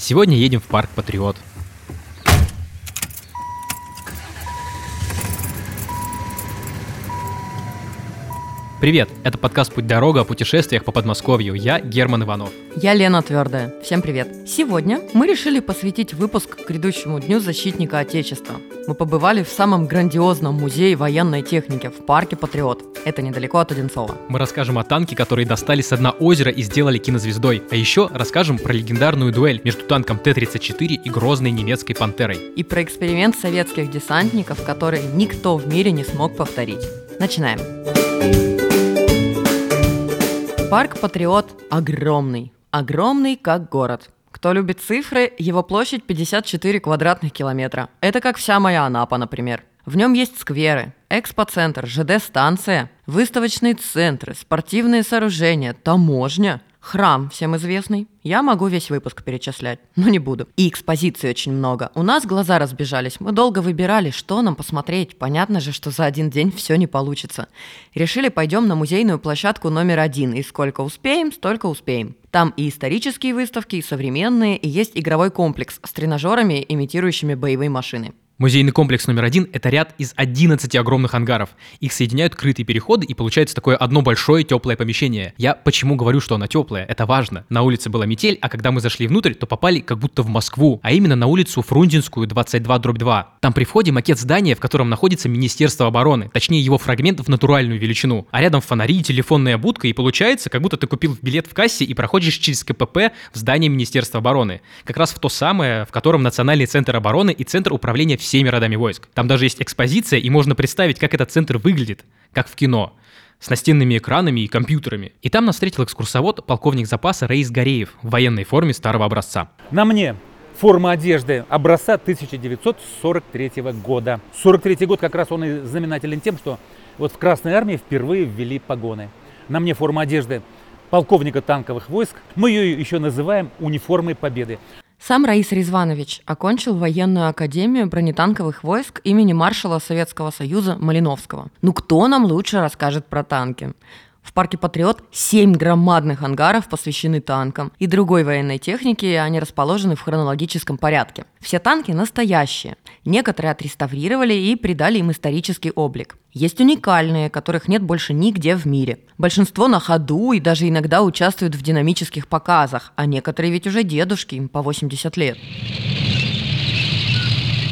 Сегодня едем в парк Патриот. Привет, это подкаст «Путь дорога» о путешествиях по Подмосковью. Я Герман Иванов. Я Лена Твердая. Всем привет. Сегодня мы решили посвятить выпуск грядущему Дню защитника Отечества. Мы побывали в самом грандиозном музее военной техники в парке Патриот. Это недалеко от Одинцова. Мы расскажем о танке, которые достали с дна озера и сделали кинозвездой. А еще расскажем про легендарную дуэль между танком Т-34 и грозной немецкой «Пантерой». И про эксперимент советских десантников, который никто в мире не смог повторить. Начинаем. Парк Патриот огромный. Огромный, как город. Кто любит цифры, его площадь 54 квадратных километра. Это как вся моя Анапа, например. В нем есть скверы, экспоцентр, ЖД-станция, выставочные центры, спортивные сооружения, таможня – Храм всем известный. Я могу весь выпуск перечислять, но не буду. И экспозиций очень много. У нас глаза разбежались. Мы долго выбирали, что нам посмотреть. Понятно же, что за один день все не получится. Решили, пойдем на музейную площадку номер один. И сколько успеем, столько успеем. Там и исторические выставки, и современные, и есть игровой комплекс с тренажерами, имитирующими боевые машины. Музейный комплекс номер один – это ряд из 11 огромных ангаров. Их соединяют крытые переходы, и получается такое одно большое теплое помещение. Я почему говорю, что оно теплое? Это важно. На улице была метель, а когда мы зашли внутрь, то попали как будто в Москву, а именно на улицу Фрунзенскую, 22-2. Там при входе макет здания, в котором находится Министерство обороны, точнее его фрагмент в натуральную величину. А рядом фонари, телефонная будка, и получается, как будто ты купил билет в кассе и проходишь через КПП в здание Министерства обороны. Как раз в то самое, в котором Национальный центр обороны и Центр управления всеми родами войск. Там даже есть экспозиция, и можно представить, как этот центр выглядит, как в кино с настенными экранами и компьютерами. И там нас встретил экскурсовод, полковник запаса Рейс Гореев в военной форме старого образца. На мне форма одежды образца 1943 года. 43 год как раз он и знаменателен тем, что вот в Красной Армии впервые ввели погоны. На мне форма одежды полковника танковых войск. Мы ее еще называем униформой победы. Сам Раис Резванович окончил военную академию бронетанковых войск имени маршала Советского Союза Малиновского. Ну кто нам лучше расскажет про танки? В парке «Патриот» семь громадных ангаров посвящены танкам и другой военной технике, и они расположены в хронологическом порядке. Все танки настоящие. Некоторые отреставрировали и придали им исторический облик. Есть уникальные, которых нет больше нигде в мире. Большинство на ходу и даже иногда участвуют в динамических показах, а некоторые ведь уже дедушки, им по 80 лет.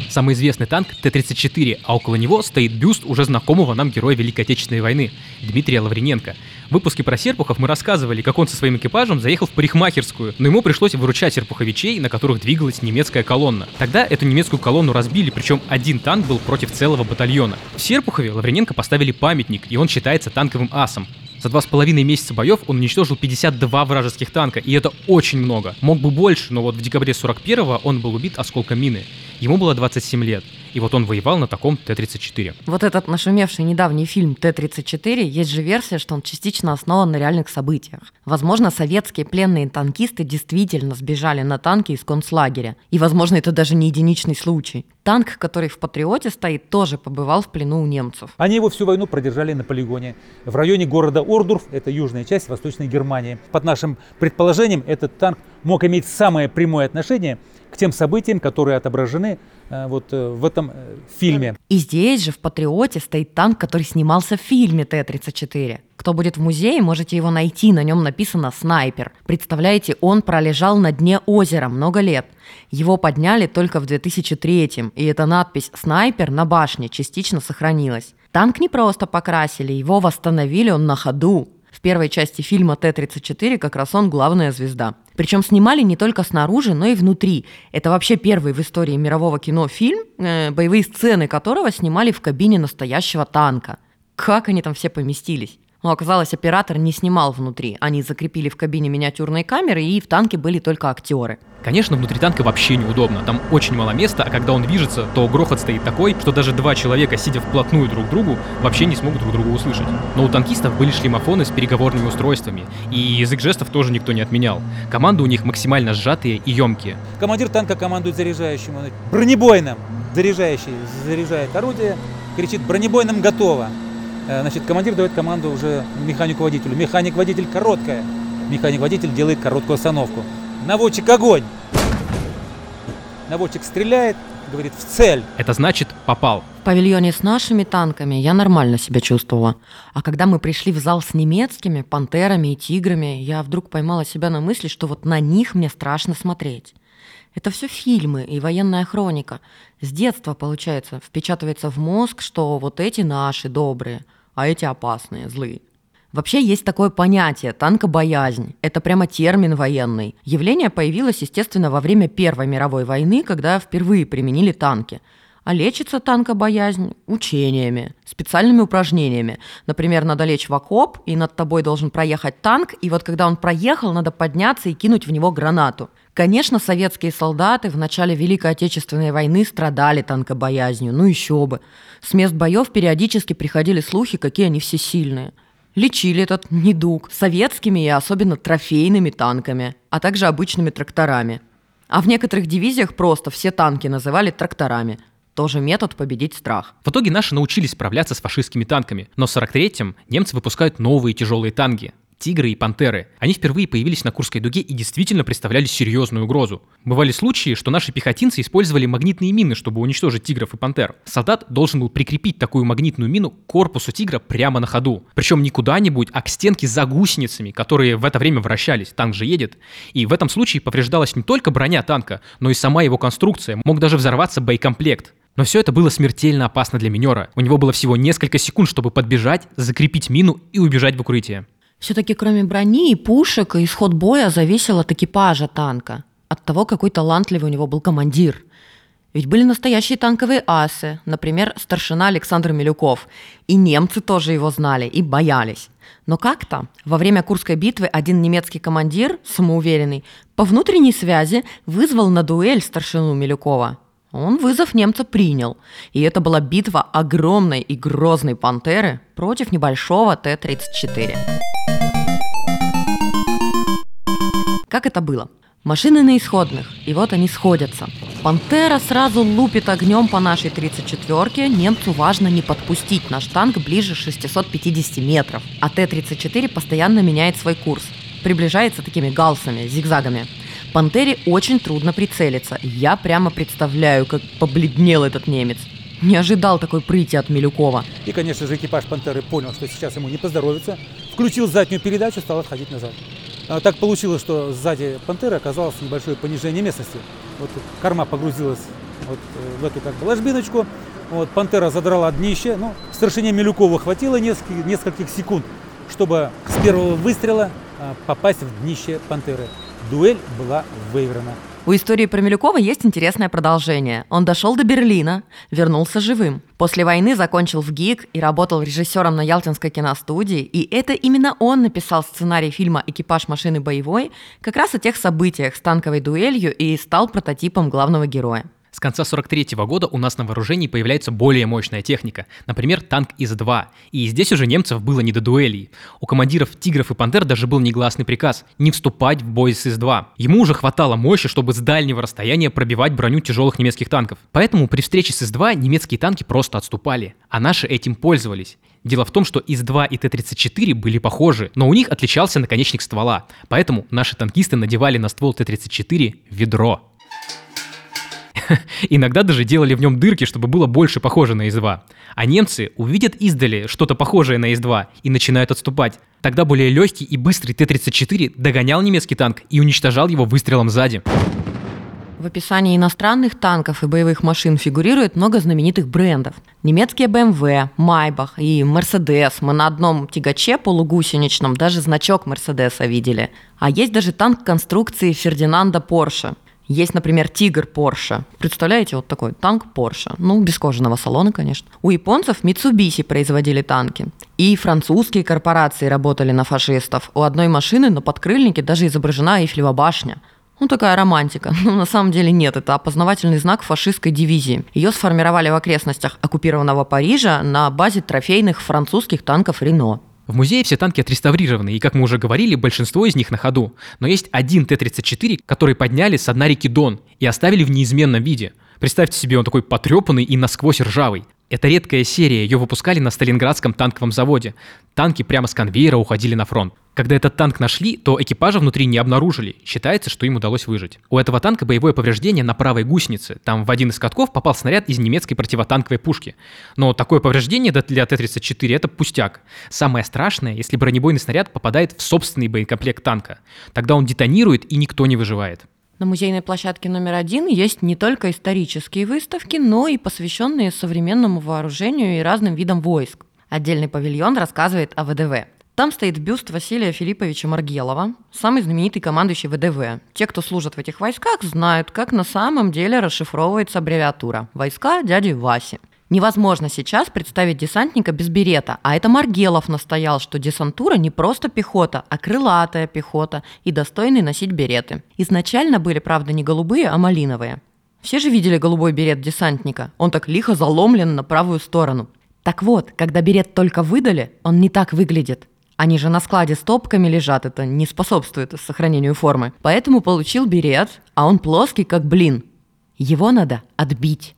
Самый известный танк Т-34, а около него стоит бюст уже знакомого нам героя Великой Отечественной войны Дмитрия Лаврененко. В выпуске про Серпухов мы рассказывали, как он со своим экипажем заехал в парикмахерскую, но ему пришлось выручать серпуховичей, на которых двигалась немецкая колонна. Тогда эту немецкую колонну разбили, причем один танк был против целого батальона. В Серпухове Лаврененко поставили памятник, и он считается танковым асом. За два с половиной месяца боев он уничтожил 52 вражеских танка, и это очень много. Мог бы больше, но вот в декабре 41-го он был убит осколком мины. Ему было 27 лет. И вот он воевал на таком Т-34. Вот этот нашумевший недавний фильм Т-34, есть же версия, что он частично основан на реальных событиях. Возможно, советские пленные танкисты действительно сбежали на танке из концлагеря. И, возможно, это даже не единичный случай. Танк, который в Патриоте стоит, тоже побывал в плену у немцев. Они его всю войну продержали на полигоне в районе города Ордурф, это южная часть Восточной Германии. Под нашим предположением, этот танк мог иметь самое прямое отношение к тем событиям, которые отображены вот э, в этом э, фильме. И здесь же в «Патриоте» стоит танк, который снимался в фильме Т-34. Кто будет в музее, можете его найти, на нем написано «Снайпер». Представляете, он пролежал на дне озера много лет. Его подняли только в 2003 и эта надпись «Снайпер» на башне частично сохранилась. Танк не просто покрасили, его восстановили он на ходу. В первой части фильма Т-34 как раз он главная звезда. Причем снимали не только снаружи, но и внутри. Это вообще первый в истории мирового кино фильм, э, боевые сцены которого снимали в кабине настоящего танка. Как они там все поместились? Но оказалось, оператор не снимал внутри. Они закрепили в кабине миниатюрные камеры, и в танке были только актеры. Конечно, внутри танка вообще неудобно. Там очень мало места, а когда он движется, то грохот стоит такой, что даже два человека, сидя вплотную друг к другу, вообще не смогут друг друга услышать. Но у танкистов были шлемофоны с переговорными устройствами, и язык жестов тоже никто не отменял. Команды у них максимально сжатые и емкие. Командир танка командует заряжающим, он бронебойным. Заряжающий заряжает орудие, кричит бронебойным готово. Э, значит, командир дает команду уже механику-водителю. Механик-водитель короткая. Механик-водитель делает короткую остановку. Наводчик огонь! наводчик стреляет, говорит в цель. Это значит попал. В павильоне с нашими танками я нормально себя чувствовала. А когда мы пришли в зал с немецкими, пантерами и тиграми, я вдруг поймала себя на мысли, что вот на них мне страшно смотреть. Это все фильмы и военная хроника. С детства, получается, впечатывается в мозг, что вот эти наши добрые, а эти опасные, злые. Вообще есть такое понятие – танкобоязнь. Это прямо термин военный. Явление появилось, естественно, во время Первой мировой войны, когда впервые применили танки. А лечится танкобоязнь учениями, специальными упражнениями. Например, надо лечь в окоп, и над тобой должен проехать танк, и вот когда он проехал, надо подняться и кинуть в него гранату. Конечно, советские солдаты в начале Великой Отечественной войны страдали танкобоязнью, ну еще бы. С мест боев периодически приходили слухи, какие они все сильные – лечили этот недуг советскими и особенно трофейными танками, а также обычными тракторами. А в некоторых дивизиях просто все танки называли тракторами. Тоже метод победить страх. В итоге наши научились справляться с фашистскими танками, но в 43-м немцы выпускают новые тяжелые танки тигры и пантеры. Они впервые появились на Курской дуге и действительно представляли серьезную угрозу. Бывали случаи, что наши пехотинцы использовали магнитные мины, чтобы уничтожить тигров и пантер. Солдат должен был прикрепить такую магнитную мину к корпусу тигра прямо на ходу. Причем не куда-нибудь, а к стенке за гусеницами, которые в это время вращались. Танк же едет. И в этом случае повреждалась не только броня танка, но и сама его конструкция. Мог даже взорваться боекомплект. Но все это было смертельно опасно для минера. У него было всего несколько секунд, чтобы подбежать, закрепить мину и убежать в укрытие. Все-таки кроме брони и пушек, исход боя зависел от экипажа танка, от того, какой талантливый у него был командир. Ведь были настоящие танковые асы, например, старшина Александр Милюков. И немцы тоже его знали и боялись. Но как-то во время Курской битвы один немецкий командир, самоуверенный, по внутренней связи вызвал на дуэль старшину Милюкова. Он вызов немца принял, и это была битва огромной и грозной пантеры против небольшого Т-34. Как это было? Машины на исходных, и вот они сходятся. Пантера сразу лупит огнем по нашей 34-ке. Немцу важно не подпустить наш танк ближе 650 метров. А Т-34 постоянно меняет свой курс. Приближается такими галсами, зигзагами. Пантере очень трудно прицелиться. Я прямо представляю, как побледнел этот немец. Не ожидал такой прыти от Милюкова. И, конечно же, экипаж «Пантеры» понял, что сейчас ему не поздоровится. Включил заднюю передачу, стал отходить назад. А так получилось, что сзади «Пантеры» оказалось небольшое понижение местности. Вот корма погрузилась вот э, в эту как бы ложбиночку. Вот, «Пантера» задрала днище. Ну, старшине Милюкова хватило нескольких, нескольких секунд, чтобы с первого выстрела а, попасть в днище «Пантеры». Дуэль была выиграна. У истории про Милюкова есть интересное продолжение. Он дошел до Берлина, вернулся живым. После войны закончил в ГИК и работал режиссером на Ялтинской киностудии. И это именно он написал сценарий фильма «Экипаж машины боевой» как раз о тех событиях с танковой дуэлью и стал прототипом главного героя. С конца 43 -го года у нас на вооружении появляется более мощная техника, например, танк ИС-2. И здесь уже немцев было не до дуэлей. У командиров «Тигров» и «Пантер» даже был негласный приказ не вступать в бой с ИС-2. Ему уже хватало мощи, чтобы с дальнего расстояния пробивать броню тяжелых немецких танков. Поэтому при встрече с ИС-2 немецкие танки просто отступали, а наши этим пользовались. Дело в том, что ИС-2 и Т-34 были похожи, но у них отличался наконечник ствола. Поэтому наши танкисты надевали на ствол Т-34 ведро. Иногда даже делали в нем дырки, чтобы было больше похоже на ИС-2. А немцы увидят издали что-то похожее на ИС-2 и начинают отступать. Тогда более легкий и быстрый Т-34 догонял немецкий танк и уничтожал его выстрелом сзади. В описании иностранных танков и боевых машин фигурирует много знаменитых брендов. Немецкие BMW, Maybach и Mercedes. Мы на одном тягаче полугусеничном даже значок Мерседеса видели. А есть даже танк конструкции Фердинанда Порше – есть, например, Тигр Порше. Представляете, вот такой танк Порше. Ну, без кожаного салона, конечно. У японцев Mitsubishi производили танки. И французские корпорации работали на фашистов. У одной машины на подкрыльнике даже изображена Эйфелева башня. Ну, такая романтика. Но на самом деле нет, это опознавательный знак фашистской дивизии. Ее сформировали в окрестностях оккупированного Парижа на базе трофейных французских танков «Рено». В музее все танки отреставрированы, и, как мы уже говорили, большинство из них на ходу. Но есть один Т-34, который подняли с дна реки Дон и оставили в неизменном виде. Представьте себе, он такой потрепанный и насквозь ржавый. Это редкая серия, ее выпускали на Сталинградском танковом заводе. Танки прямо с конвейера уходили на фронт. Когда этот танк нашли, то экипажа внутри не обнаружили. Считается, что им удалось выжить. У этого танка боевое повреждение на правой гусенице. Там в один из катков попал снаряд из немецкой противотанковой пушки. Но такое повреждение для Т-34 это пустяк. Самое страшное, если бронебойный снаряд попадает в собственный боекомплект танка. Тогда он детонирует и никто не выживает. На музейной площадке номер один есть не только исторические выставки, но и посвященные современному вооружению и разным видам войск. Отдельный павильон рассказывает о ВДВ. Там стоит бюст Василия Филипповича Маргелова, самый знаменитый командующий ВДВ. Те, кто служит в этих войсках, знают, как на самом деле расшифровывается аббревиатура «Войска дяди Васи». Невозможно сейчас представить десантника без берета, а это Маргелов настоял, что десантура не просто пехота, а крылатая пехота и достойный носить береты. Изначально были, правда, не голубые, а малиновые. Все же видели голубой берет десантника. Он так лихо заломлен на правую сторону. Так вот, когда берет только выдали, он не так выглядит. Они же на складе с топками лежат, это не способствует сохранению формы. Поэтому получил берет, а он плоский, как блин. Его надо отбить.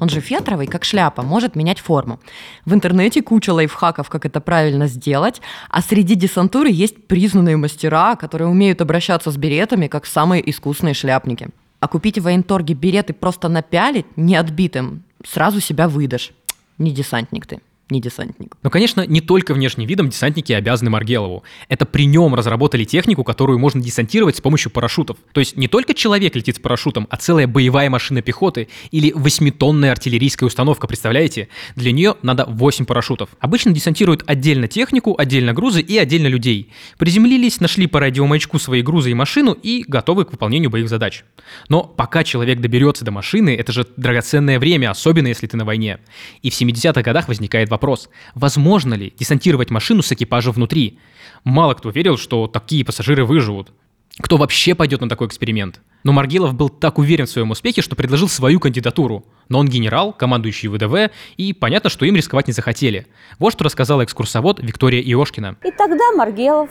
Он же фетровый, как шляпа, может менять форму. В интернете куча лайфхаков, как это правильно сделать, а среди десантуры есть признанные мастера, которые умеют обращаться с беретами, как самые искусные шляпники. А купить в военторге береты просто напялить, не отбитым, сразу себя выдашь. Не десантник ты не десантник. Но, конечно, не только внешним видом десантники обязаны Маргелову. Это при нем разработали технику, которую можно десантировать с помощью парашютов. То есть не только человек летит с парашютом, а целая боевая машина пехоты или восьмитонная артиллерийская установка, представляете? Для нее надо 8 парашютов. Обычно десантируют отдельно технику, отдельно грузы и отдельно людей. Приземлились, нашли по радиомаячку свои грузы и машину и готовы к выполнению боевых задач. Но пока человек доберется до машины, это же драгоценное время, особенно если ты на войне. И в 70-х годах возникает вопрос, вопрос, возможно ли десантировать машину с экипажем внутри? Мало кто верил, что такие пассажиры выживут. Кто вообще пойдет на такой эксперимент? Но Маргилов был так уверен в своем успехе, что предложил свою кандидатуру. Но он генерал, командующий ВДВ, и понятно, что им рисковать не захотели. Вот что рассказала экскурсовод Виктория Иошкина. И тогда Маргелов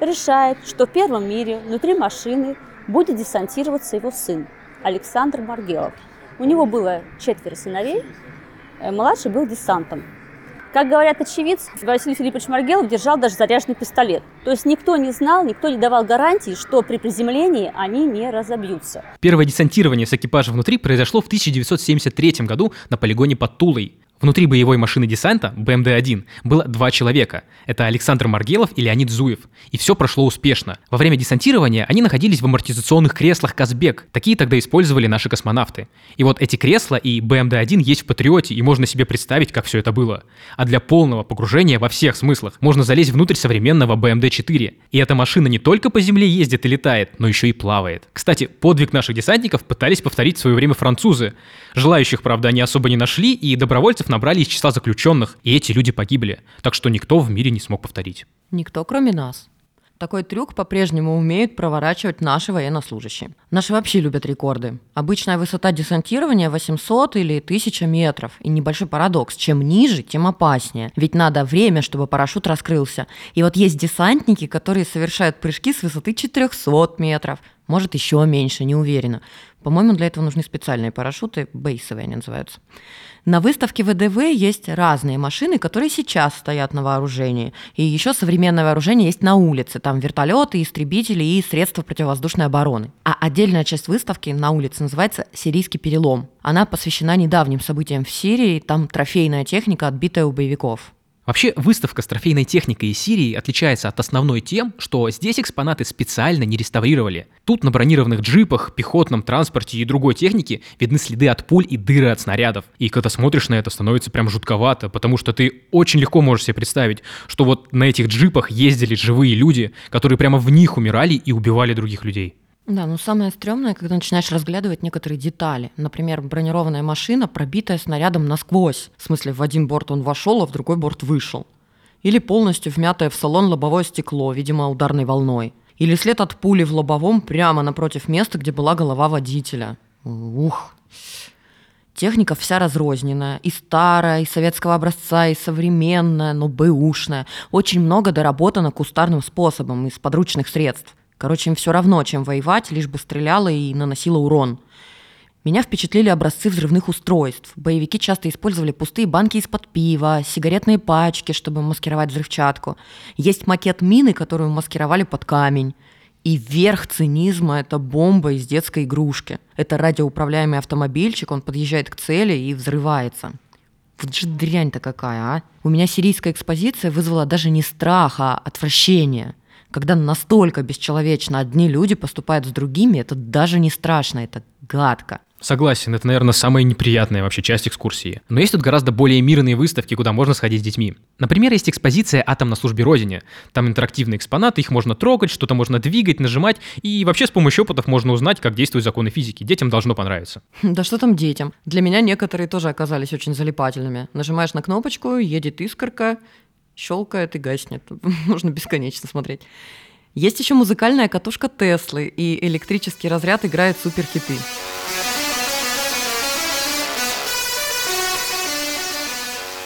решает, что в первом мире внутри машины будет десантироваться его сын Александр Маргелов. У него было четверо сыновей, э, младший был десантом. Как говорят очевидцы, Василий Филиппович Маргелов держал даже заряженный пистолет. То есть никто не знал, никто не давал гарантии, что при приземлении они не разобьются. Первое десантирование с экипажем внутри произошло в 1973 году на полигоне под Тулой. Внутри боевой машины десанта, БМД-1, было два человека. Это Александр Маргелов и Леонид Зуев. И все прошло успешно. Во время десантирования они находились в амортизационных креслах «Казбек». Такие тогда использовали наши космонавты. И вот эти кресла и БМД-1 есть в «Патриоте», и можно себе представить, как все это было. А для полного погружения во всех смыслах можно залезть внутрь современного БМД-4. И эта машина не только по земле ездит и летает, но еще и плавает. Кстати, подвиг наших десантников пытались повторить в свое время французы. Желающих, правда, они особо не нашли, и добровольцев набрали из числа заключенных, и эти люди погибли. Так что никто в мире не смог повторить. Никто, кроме нас. Такой трюк по-прежнему умеют проворачивать наши военнослужащие. Наши вообще любят рекорды. Обычная высота десантирования 800 или 1000 метров. И небольшой парадокс. Чем ниже, тем опаснее. Ведь надо время, чтобы парашют раскрылся. И вот есть десантники, которые совершают прыжки с высоты 400 метров. Может, еще меньше, не уверена. По-моему, для этого нужны специальные парашюты, бейсовые они называются. На выставке ВДВ есть разные машины, которые сейчас стоят на вооружении. И еще современное вооружение есть на улице. Там вертолеты, истребители и средства противовоздушной обороны. А отдельная часть выставки на улице называется «Сирийский перелом». Она посвящена недавним событиям в Сирии. Там трофейная техника, отбитая у боевиков. Вообще, выставка с трофейной техникой из Сирии отличается от основной тем, что здесь экспонаты специально не реставрировали. Тут на бронированных джипах, пехотном транспорте и другой технике видны следы от пуль и дыры от снарядов. И когда смотришь на это, становится прям жутковато, потому что ты очень легко можешь себе представить, что вот на этих джипах ездили живые люди, которые прямо в них умирали и убивали других людей. Да, ну самое стрёмное, когда начинаешь разглядывать некоторые детали. Например, бронированная машина, пробитая снарядом насквозь. В смысле, в один борт он вошел, а в другой борт вышел. Или полностью вмятое в салон лобовое стекло, видимо, ударной волной. Или след от пули в лобовом прямо напротив места, где была голова водителя. Ух. Техника вся разрозненная. И старая, и советского образца, и современная, но бэушная. Очень много доработано кустарным способом из подручных средств. Короче, им все равно, чем воевать, лишь бы стреляла и наносила урон. Меня впечатлили образцы взрывных устройств. Боевики часто использовали пустые банки из-под пива, сигаретные пачки, чтобы маскировать взрывчатку. Есть макет мины, которую маскировали под камень. И верх цинизма – это бомба из детской игрушки. Это радиоуправляемый автомобильчик, он подъезжает к цели и взрывается. Вот же дрянь-то какая, а? У меня сирийская экспозиция вызвала даже не страх, а отвращение. Когда настолько бесчеловечно одни люди поступают с другими, это даже не страшно, это гадко. Согласен, это, наверное, самая неприятная вообще часть экскурсии. Но есть тут гораздо более мирные выставки, куда можно сходить с детьми. Например, есть экспозиция «Атом на службе Родине». Там интерактивные экспонаты, их можно трогать, что-то можно двигать, нажимать, и вообще с помощью опытов можно узнать, как действуют законы физики. Детям должно понравиться. Да что там детям? Для меня некоторые тоже оказались очень залипательными. Нажимаешь на кнопочку, едет искорка, щелкает и гаснет. Можно бесконечно смотреть. Есть еще музыкальная катушка Теслы, и электрический разряд играет суперхиты.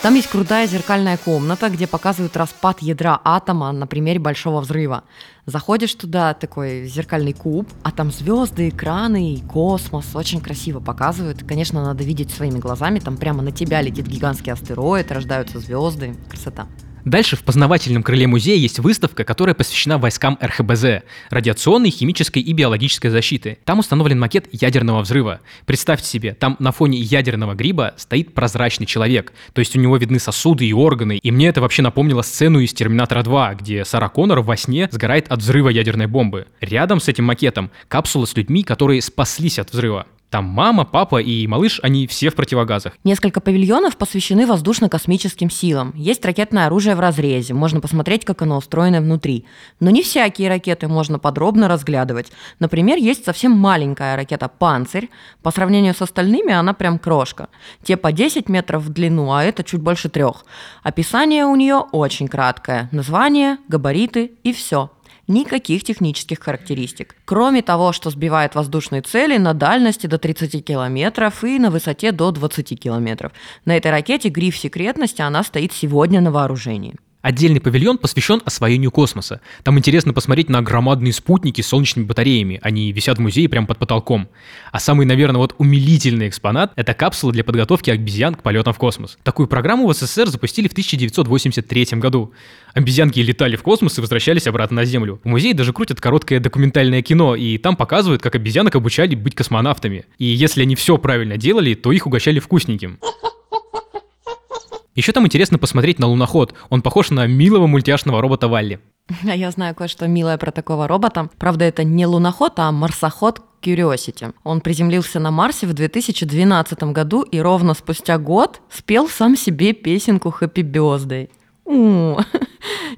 Там есть крутая зеркальная комната, где показывают распад ядра атома на примере Большого взрыва. Заходишь туда, такой зеркальный куб, а там звезды, экраны и космос. Очень красиво показывают. Конечно, надо видеть своими глазами. Там прямо на тебя летит гигантский астероид, рождаются звезды. Красота. Дальше в познавательном крыле музея есть выставка, которая посвящена войскам РХБЗ – радиационной, химической и биологической защиты. Там установлен макет ядерного взрыва. Представьте себе, там на фоне ядерного гриба стоит прозрачный человек, то есть у него видны сосуды и органы. И мне это вообще напомнило сцену из «Терминатора 2», где Сара Коннор во сне сгорает от взрыва ядерной бомбы. Рядом с этим макетом капсула с людьми, которые спаслись от взрыва. Там мама, папа и малыш, они все в противогазах. Несколько павильонов посвящены воздушно-космическим силам. Есть ракетное оружие в разрезе, можно посмотреть, как оно устроено внутри. Но не всякие ракеты можно подробно разглядывать. Например, есть совсем маленькая ракета «Панцирь». По сравнению с остальными она прям крошка. Те по 10 метров в длину, а это чуть больше трех. Описание у нее очень краткое. Название, габариты и все никаких технических характеристик. Кроме того, что сбивает воздушные цели на дальности до 30 километров и на высоте до 20 километров. На этой ракете гриф секретности, она стоит сегодня на вооружении. Отдельный павильон посвящен освоению космоса. Там интересно посмотреть на громадные спутники с солнечными батареями. Они висят в музее прямо под потолком. А самый, наверное, вот умилительный экспонат – это капсула для подготовки обезьян к полетам в космос. Такую программу в СССР запустили в 1983 году. Обезьянки летали в космос и возвращались обратно на Землю. В музее даже крутят короткое документальное кино, и там показывают, как обезьянок обучали быть космонавтами. И если они все правильно делали, то их угощали вкусненьким. Еще там интересно посмотреть на луноход. Он похож на милого мультяшного робота Валли. А я знаю кое-что милое про такого робота. Правда, это не луноход, а марсоход Curiosity. Он приземлился на Марсе в 2012 году и ровно спустя год спел сам себе песенку Happy Birthday.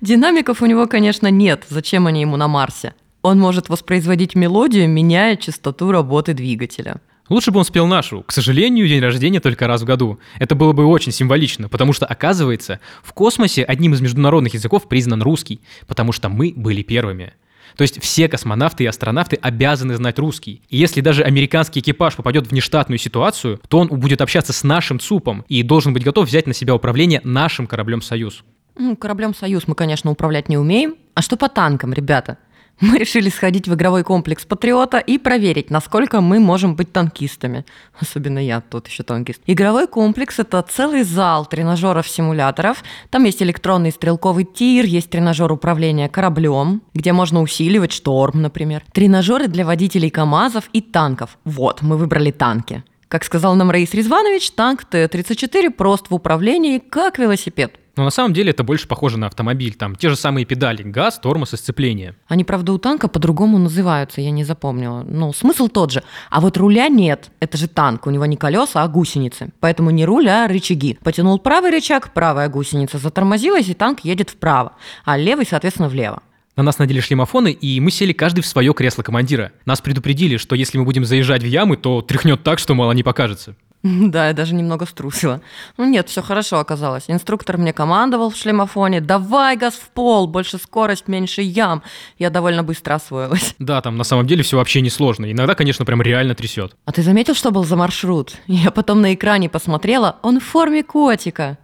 Динамиков у него, конечно, нет. Зачем они ему на Марсе? Он может воспроизводить мелодию, меняя частоту работы двигателя. Лучше бы он спел нашу. К сожалению, день рождения только раз в году. Это было бы очень символично, потому что, оказывается, в космосе одним из международных языков признан русский, потому что мы были первыми. То есть все космонавты и астронавты обязаны знать русский. И если даже американский экипаж попадет в нештатную ситуацию, то он будет общаться с нашим ЦУПом и должен быть готов взять на себя управление нашим кораблем «Союз». Ну, кораблем «Союз» мы, конечно, управлять не умеем. А что по танкам, ребята? мы решили сходить в игровой комплекс Патриота и проверить, насколько мы можем быть танкистами. Особенно я, тут еще танкист. Игровой комплекс – это целый зал тренажеров-симуляторов. Там есть электронный стрелковый тир, есть тренажер управления кораблем, где можно усиливать шторм, например. Тренажеры для водителей КАМАЗов и танков. Вот, мы выбрали танки. Как сказал нам Раис Резванович, танк Т-34 прост в управлении, как велосипед. Но на самом деле это больше похоже на автомобиль. Там те же самые педали, газ, тормоз и сцепление. Они, правда, у танка по-другому называются, я не запомнила. Ну, смысл тот же. А вот руля нет. Это же танк, у него не колеса, а гусеницы. Поэтому не руль, а рычаги. Потянул правый рычаг, правая гусеница затормозилась, и танк едет вправо, а левый, соответственно, влево. На нас надели шлемофоны, и мы сели каждый в свое кресло командира. Нас предупредили, что если мы будем заезжать в ямы, то тряхнет так, что мало не покажется. Да, я даже немного струсила. Ну нет, все хорошо оказалось. Инструктор мне командовал в шлемофоне. Давай газ в пол, больше скорость, меньше ям. Я довольно быстро освоилась. Да, там на самом деле все вообще не сложно. Иногда, конечно, прям реально трясет. А ты заметил, что был за маршрут? Я потом на экране посмотрела, он в форме котика.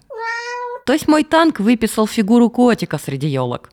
То есть мой танк выписал фигуру котика среди елок.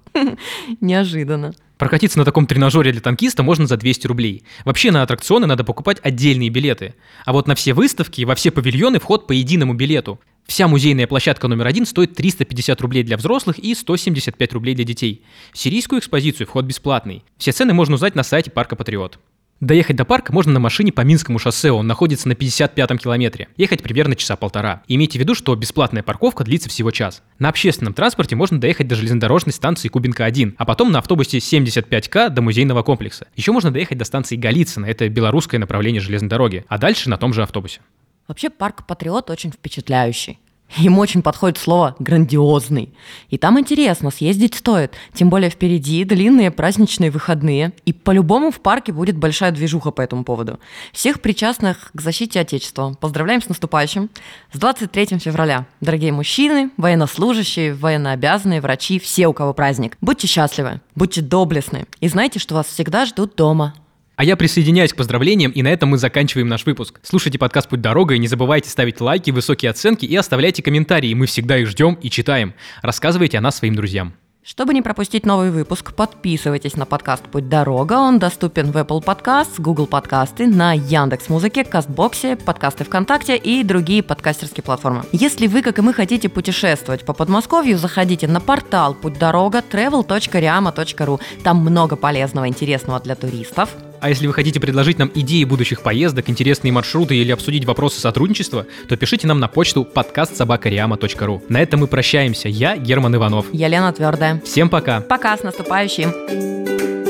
Неожиданно. Прокатиться на таком тренажере для танкиста можно за 200 рублей. Вообще на аттракционы надо покупать отдельные билеты. А вот на все выставки и во все павильоны вход по единому билету. Вся музейная площадка номер один стоит 350 рублей для взрослых и 175 рублей для детей. В сирийскую экспозицию вход бесплатный. Все цены можно узнать на сайте Парка Патриот. Доехать до парка можно на машине по Минскому шоссе, он находится на 55-м километре. Ехать примерно часа полтора. Имейте в виду, что бесплатная парковка длится всего час. На общественном транспорте можно доехать до железнодорожной станции Кубинка-1, а потом на автобусе 75К до музейного комплекса. Еще можно доехать до станции Голицыно, это белорусское направление железной дороги, а дальше на том же автобусе. Вообще парк Патриот очень впечатляющий. Им очень подходит слово «грандиозный». И там интересно, съездить стоит. Тем более впереди длинные праздничные выходные. И по-любому в парке будет большая движуха по этому поводу. Всех причастных к защите Отечества поздравляем с наступающим. С 23 февраля. Дорогие мужчины, военнослужащие, военнообязанные, врачи, все, у кого праздник. Будьте счастливы, будьте доблестны. И знайте, что вас всегда ждут дома. А я присоединяюсь к поздравлениям, и на этом мы заканчиваем наш выпуск. Слушайте подкаст «Путь дорога» и не забывайте ставить лайки, высокие оценки и оставляйте комментарии, мы всегда их ждем и читаем. Рассказывайте о нас своим друзьям. Чтобы не пропустить новый выпуск, подписывайтесь на подкаст «Путь дорога». Он доступен в Apple Podcasts, Google Подкасты, на Яндекс Музыке, Кастбоксе, подкасты ВКонтакте и другие подкастерские платформы. Если вы, как и мы, хотите путешествовать по Подмосковью, заходите на портал «Путь дорога» travel.riama.ru. Там много полезного, интересного для туристов. А если вы хотите предложить нам идеи будущих поездок, интересные маршруты или обсудить вопросы сотрудничества, то пишите нам на почту подкастсобакариама.ру. На этом мы прощаемся. Я Герман Иванов. Елена Твердая. Всем пока. Пока, с наступающим.